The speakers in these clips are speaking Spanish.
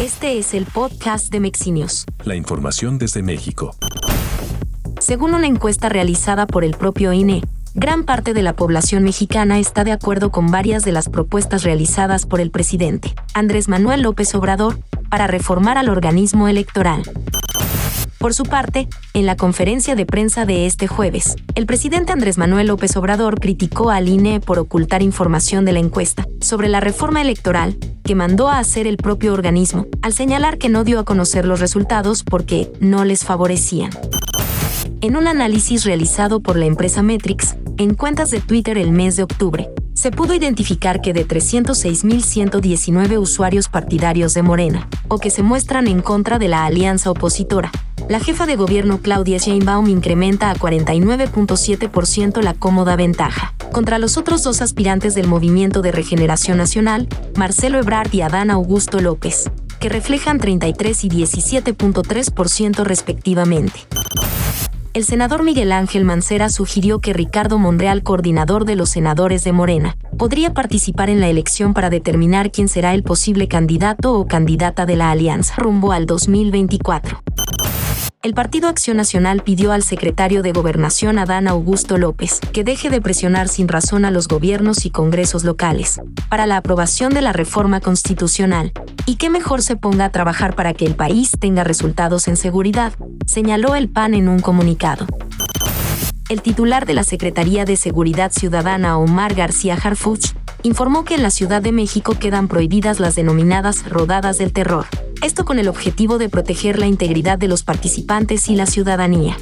Este es el podcast de Mexinios. La información desde México. Según una encuesta realizada por el propio INE, gran parte de la población mexicana está de acuerdo con varias de las propuestas realizadas por el presidente, Andrés Manuel López Obrador, para reformar al organismo electoral. Por su parte, en la conferencia de prensa de este jueves, el presidente Andrés Manuel López Obrador criticó al INE por ocultar información de la encuesta sobre la reforma electoral que mandó a hacer el propio organismo, al señalar que no dio a conocer los resultados porque no les favorecían. En un análisis realizado por la empresa Metrix, en cuentas de Twitter el mes de octubre, se pudo identificar que de 306.119 usuarios partidarios de Morena, o que se muestran en contra de la alianza opositora, la jefa de gobierno Claudia Sheinbaum incrementa a 49.7% la cómoda ventaja, contra los otros dos aspirantes del Movimiento de Regeneración Nacional, Marcelo Ebrard y Adán Augusto López, que reflejan 33 y 17.3% respectivamente. El senador Miguel Ángel Mancera sugirió que Ricardo Monreal, coordinador de los senadores de Morena, podría participar en la elección para determinar quién será el posible candidato o candidata de la alianza rumbo al 2024 el Partido Acción Nacional pidió al secretario de Gobernación Adán Augusto López que deje de presionar sin razón a los gobiernos y congresos locales para la aprobación de la reforma constitucional y que mejor se ponga a trabajar para que el país tenga resultados en seguridad, señaló el PAN en un comunicado. El titular de la Secretaría de Seguridad Ciudadana, Omar García Harfuch, informó que en la Ciudad de México quedan prohibidas las denominadas rodadas del terror, esto con el objetivo de proteger la integridad de los participantes y la ciudadanía.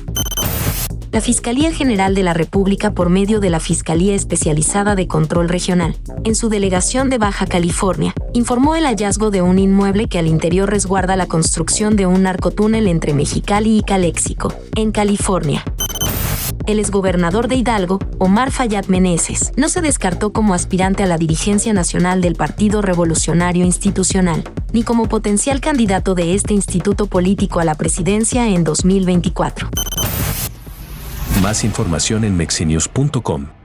La Fiscalía General de la República por medio de la Fiscalía Especializada de Control Regional, en su delegación de Baja California, informó el hallazgo de un inmueble que al interior resguarda la construcción de un narcotúnel entre Mexicali y Calexico, en California el exgobernador de Hidalgo, Omar Fayad Meneses, no se descartó como aspirante a la dirigencia nacional del Partido Revolucionario Institucional, ni como potencial candidato de este instituto político a la presidencia en 2024. Más información en mexinews.com.